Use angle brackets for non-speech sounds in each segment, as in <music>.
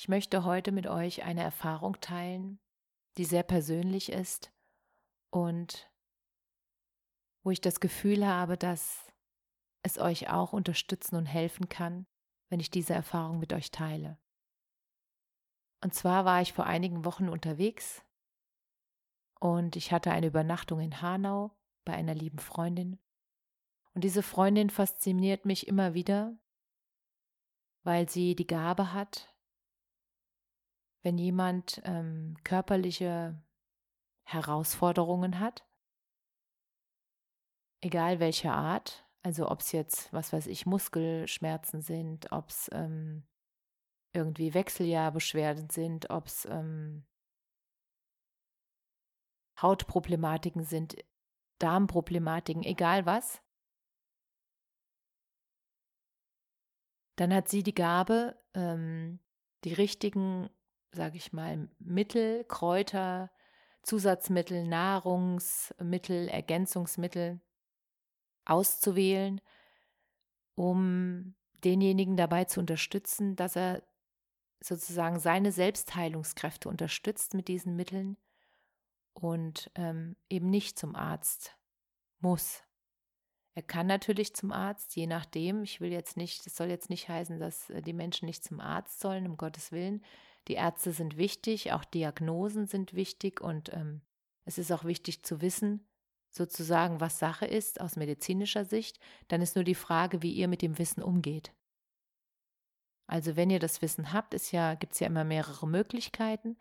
Ich möchte heute mit euch eine Erfahrung teilen, die sehr persönlich ist und wo ich das Gefühl habe, dass es euch auch unterstützen und helfen kann, wenn ich diese Erfahrung mit euch teile. Und zwar war ich vor einigen Wochen unterwegs und ich hatte eine Übernachtung in Hanau bei einer lieben Freundin. Und diese Freundin fasziniert mich immer wieder, weil sie die Gabe hat, wenn jemand ähm, körperliche Herausforderungen hat, egal welcher Art, also ob es jetzt, was weiß ich, Muskelschmerzen sind, ob es ähm, irgendwie Wechseljahrbeschwerden sind, ob es ähm, Hautproblematiken sind, Darmproblematiken, egal was, dann hat sie die Gabe, ähm, die richtigen sage ich mal, Mittel, Kräuter, Zusatzmittel, Nahrungsmittel, Ergänzungsmittel auszuwählen, um denjenigen dabei zu unterstützen, dass er sozusagen seine Selbstheilungskräfte unterstützt mit diesen Mitteln und ähm, eben nicht zum Arzt muss. Er kann natürlich zum Arzt, je nachdem. Ich will jetzt nicht, das soll jetzt nicht heißen, dass äh, die Menschen nicht zum Arzt sollen, um Gottes Willen. Die Ärzte sind wichtig, auch Diagnosen sind wichtig und ähm, es ist auch wichtig zu wissen, sozusagen, was Sache ist aus medizinischer Sicht. Dann ist nur die Frage, wie ihr mit dem Wissen umgeht. Also wenn ihr das Wissen habt, ja, gibt es ja immer mehrere Möglichkeiten.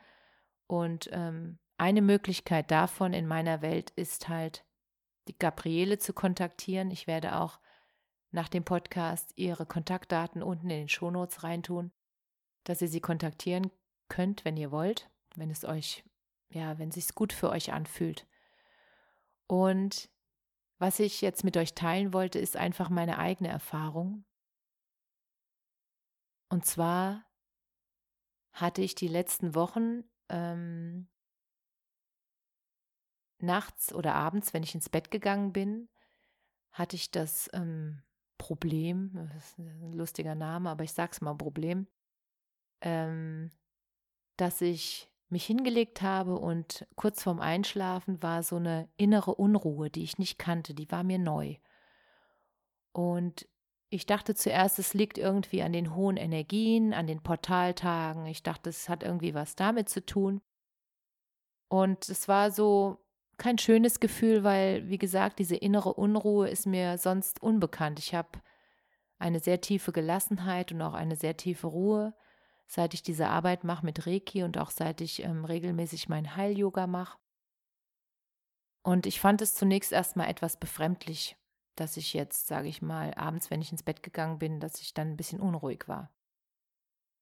Und ähm, eine Möglichkeit davon in meiner Welt ist halt, die Gabriele zu kontaktieren. Ich werde auch nach dem Podcast ihre Kontaktdaten unten in den Shownotes reintun dass ihr sie kontaktieren könnt, wenn ihr wollt, wenn es euch, ja, wenn es sich gut für euch anfühlt. Und was ich jetzt mit euch teilen wollte, ist einfach meine eigene Erfahrung. Und zwar hatte ich die letzten Wochen ähm, nachts oder abends, wenn ich ins Bett gegangen bin, hatte ich das ähm, Problem, das ist ein lustiger Name, aber ich sag's mal Problem, ähm, dass ich mich hingelegt habe und kurz vorm Einschlafen war so eine innere Unruhe, die ich nicht kannte, die war mir neu. Und ich dachte zuerst, es liegt irgendwie an den hohen Energien, an den Portaltagen. Ich dachte, es hat irgendwie was damit zu tun. Und es war so kein schönes Gefühl, weil, wie gesagt, diese innere Unruhe ist mir sonst unbekannt. Ich habe eine sehr tiefe Gelassenheit und auch eine sehr tiefe Ruhe seit ich diese Arbeit mache mit Reiki und auch seit ich ähm, regelmäßig mein Heil-Yoga mache. Und ich fand es zunächst erstmal etwas befremdlich, dass ich jetzt, sage ich mal, abends, wenn ich ins Bett gegangen bin, dass ich dann ein bisschen unruhig war.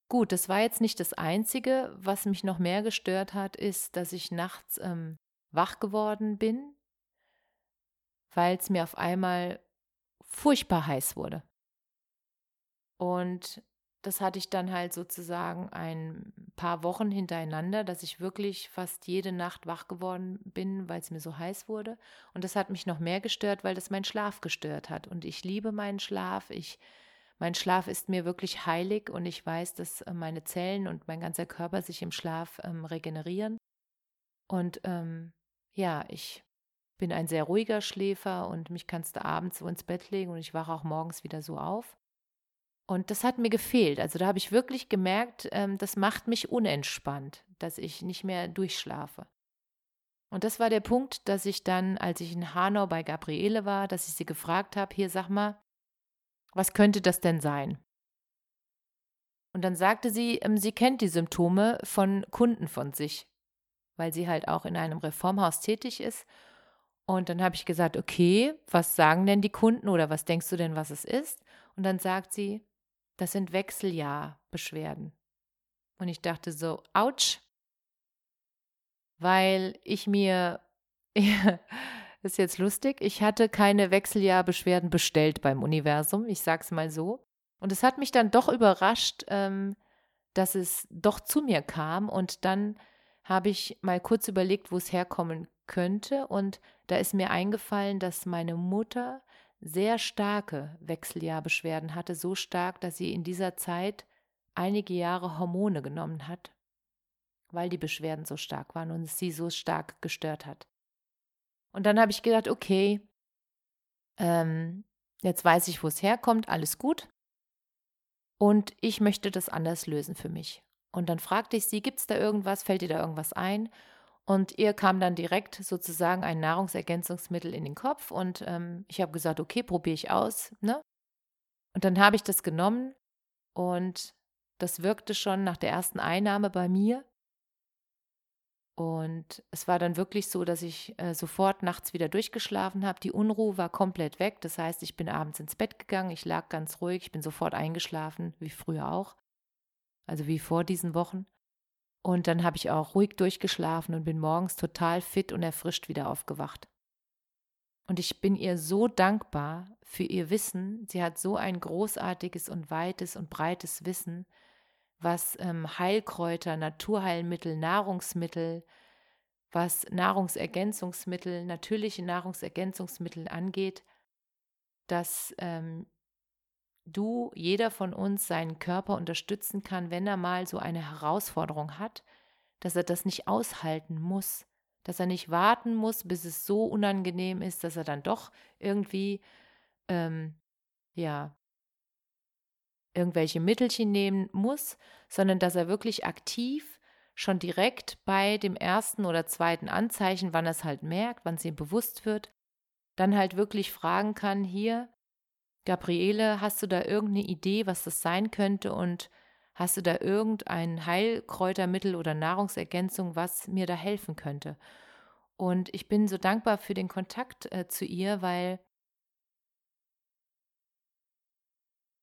Gut, das war jetzt nicht das Einzige. Was mich noch mehr gestört hat, ist, dass ich nachts ähm, wach geworden bin, weil es mir auf einmal furchtbar heiß wurde. Und das hatte ich dann halt sozusagen ein paar Wochen hintereinander, dass ich wirklich fast jede Nacht wach geworden bin, weil es mir so heiß wurde. Und das hat mich noch mehr gestört, weil das meinen Schlaf gestört hat. Und ich liebe meinen Schlaf. Ich, mein Schlaf ist mir wirklich heilig und ich weiß, dass äh, meine Zellen und mein ganzer Körper sich im Schlaf ähm, regenerieren. Und ähm, ja, ich bin ein sehr ruhiger Schläfer und mich kannst du abends so ins Bett legen und ich wache auch morgens wieder so auf. Und das hat mir gefehlt. Also da habe ich wirklich gemerkt, ähm, das macht mich unentspannt, dass ich nicht mehr durchschlafe. Und das war der Punkt, dass ich dann, als ich in Hanau bei Gabriele war, dass ich sie gefragt habe, hier sag mal, was könnte das denn sein? Und dann sagte sie, ähm, sie kennt die Symptome von Kunden von sich, weil sie halt auch in einem Reformhaus tätig ist. Und dann habe ich gesagt, okay, was sagen denn die Kunden oder was denkst du denn, was es ist? Und dann sagt sie, das sind Wechseljahrbeschwerden. Und ich dachte so, ouch, weil ich mir, <laughs> ist jetzt lustig, ich hatte keine Wechseljahrbeschwerden bestellt beim Universum, ich sag's mal so. Und es hat mich dann doch überrascht, ähm, dass es doch zu mir kam. Und dann habe ich mal kurz überlegt, wo es herkommen könnte. Und da ist mir eingefallen, dass meine Mutter sehr starke Wechseljahrbeschwerden hatte, so stark, dass sie in dieser Zeit einige Jahre Hormone genommen hat, weil die Beschwerden so stark waren und sie so stark gestört hat. Und dann habe ich gedacht, okay, ähm, jetzt weiß ich, wo es herkommt, alles gut. Und ich möchte das anders lösen für mich. Und dann fragte ich sie, gibt es da irgendwas, fällt dir da irgendwas ein? Und ihr kam dann direkt sozusagen ein Nahrungsergänzungsmittel in den Kopf und ähm, ich habe gesagt, okay, probiere ich aus. Ne? Und dann habe ich das genommen und das wirkte schon nach der ersten Einnahme bei mir. Und es war dann wirklich so, dass ich äh, sofort nachts wieder durchgeschlafen habe. Die Unruhe war komplett weg. Das heißt, ich bin abends ins Bett gegangen, ich lag ganz ruhig, ich bin sofort eingeschlafen, wie früher auch. Also wie vor diesen Wochen. Und dann habe ich auch ruhig durchgeschlafen und bin morgens total fit und erfrischt wieder aufgewacht. Und ich bin ihr so dankbar für ihr Wissen. Sie hat so ein großartiges und weites und breites Wissen was ähm, Heilkräuter, Naturheilmittel, Nahrungsmittel, was Nahrungsergänzungsmittel, natürliche Nahrungsergänzungsmittel angeht, dass ähm, du, jeder von uns, seinen Körper unterstützen kann, wenn er mal so eine Herausforderung hat, dass er das nicht aushalten muss, dass er nicht warten muss, bis es so unangenehm ist, dass er dann doch irgendwie, ähm, ja, irgendwelche Mittelchen nehmen muss, sondern dass er wirklich aktiv schon direkt bei dem ersten oder zweiten Anzeichen, wann er es halt merkt, wann es ihm bewusst wird, dann halt wirklich fragen kann, hier, Gabriele, hast du da irgendeine Idee, was das sein könnte und hast du da irgendein Heilkräutermittel oder Nahrungsergänzung, was mir da helfen könnte? Und ich bin so dankbar für den Kontakt äh, zu ihr, weil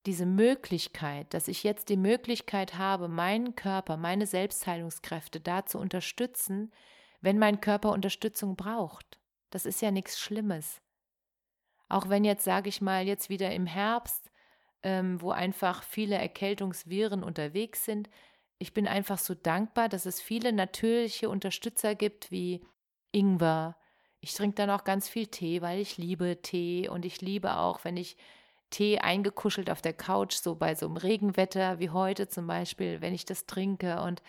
diese Möglichkeit, dass ich jetzt die Möglichkeit habe, meinen Körper, meine Selbstheilungskräfte da zu unterstützen, wenn mein Körper Unterstützung braucht. Das ist ja nichts Schlimmes. Auch wenn jetzt, sage ich mal, jetzt wieder im Herbst, ähm, wo einfach viele Erkältungsviren unterwegs sind, ich bin einfach so dankbar, dass es viele natürliche Unterstützer gibt wie Ingwer. Ich trinke dann auch ganz viel Tee, weil ich liebe Tee und ich liebe auch, wenn ich Tee eingekuschelt auf der Couch, so bei so einem Regenwetter wie heute zum Beispiel, wenn ich das trinke und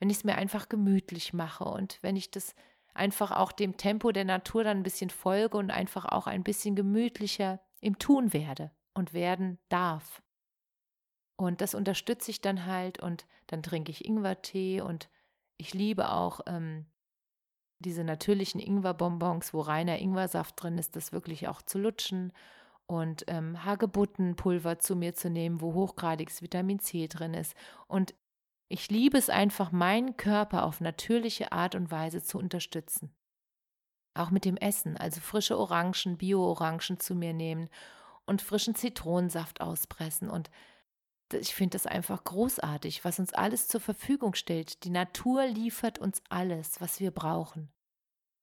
wenn ich es mir einfach gemütlich mache und wenn ich das einfach auch dem Tempo der Natur dann ein bisschen folge und einfach auch ein bisschen gemütlicher im Tun werde und werden darf. Und das unterstütze ich dann halt und dann trinke ich Ingwertee und ich liebe auch ähm, diese natürlichen Ingwerbonbons, wo reiner Ingwersaft drin ist, das wirklich auch zu lutschen und ähm, Hagebuttenpulver zu mir zu nehmen, wo hochgradiges Vitamin C drin ist. Und ich liebe es einfach, meinen Körper auf natürliche Art und Weise zu unterstützen. Auch mit dem Essen, also frische Orangen, Bio-Orangen zu mir nehmen und frischen Zitronensaft auspressen. Und ich finde das einfach großartig, was uns alles zur Verfügung stellt. Die Natur liefert uns alles, was wir brauchen.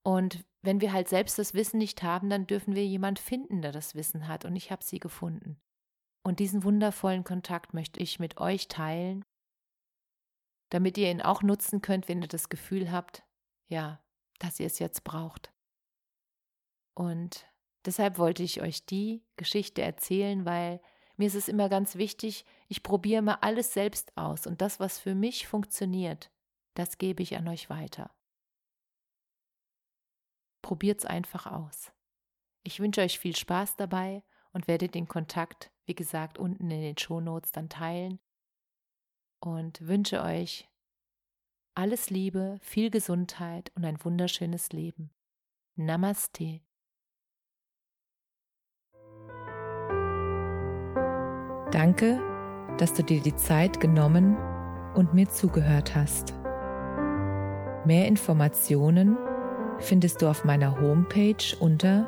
Und wenn wir halt selbst das Wissen nicht haben, dann dürfen wir jemand finden, der das Wissen hat. Und ich habe sie gefunden. Und diesen wundervollen Kontakt möchte ich mit euch teilen, damit ihr ihn auch nutzen könnt, wenn ihr das Gefühl habt, ja, dass ihr es jetzt braucht. Und deshalb wollte ich euch die Geschichte erzählen, weil mir ist es immer ganz wichtig, ich probiere mal alles selbst aus und das, was für mich funktioniert, das gebe ich an euch weiter. Probiert's einfach aus. Ich wünsche euch viel Spaß dabei und werde den Kontakt, wie gesagt, unten in den Shownotes dann teilen und wünsche euch alles Liebe, viel Gesundheit und ein wunderschönes Leben. Namaste. Danke dass du dir die Zeit genommen und mir zugehört hast. Mehr Informationen findest du auf meiner Homepage unter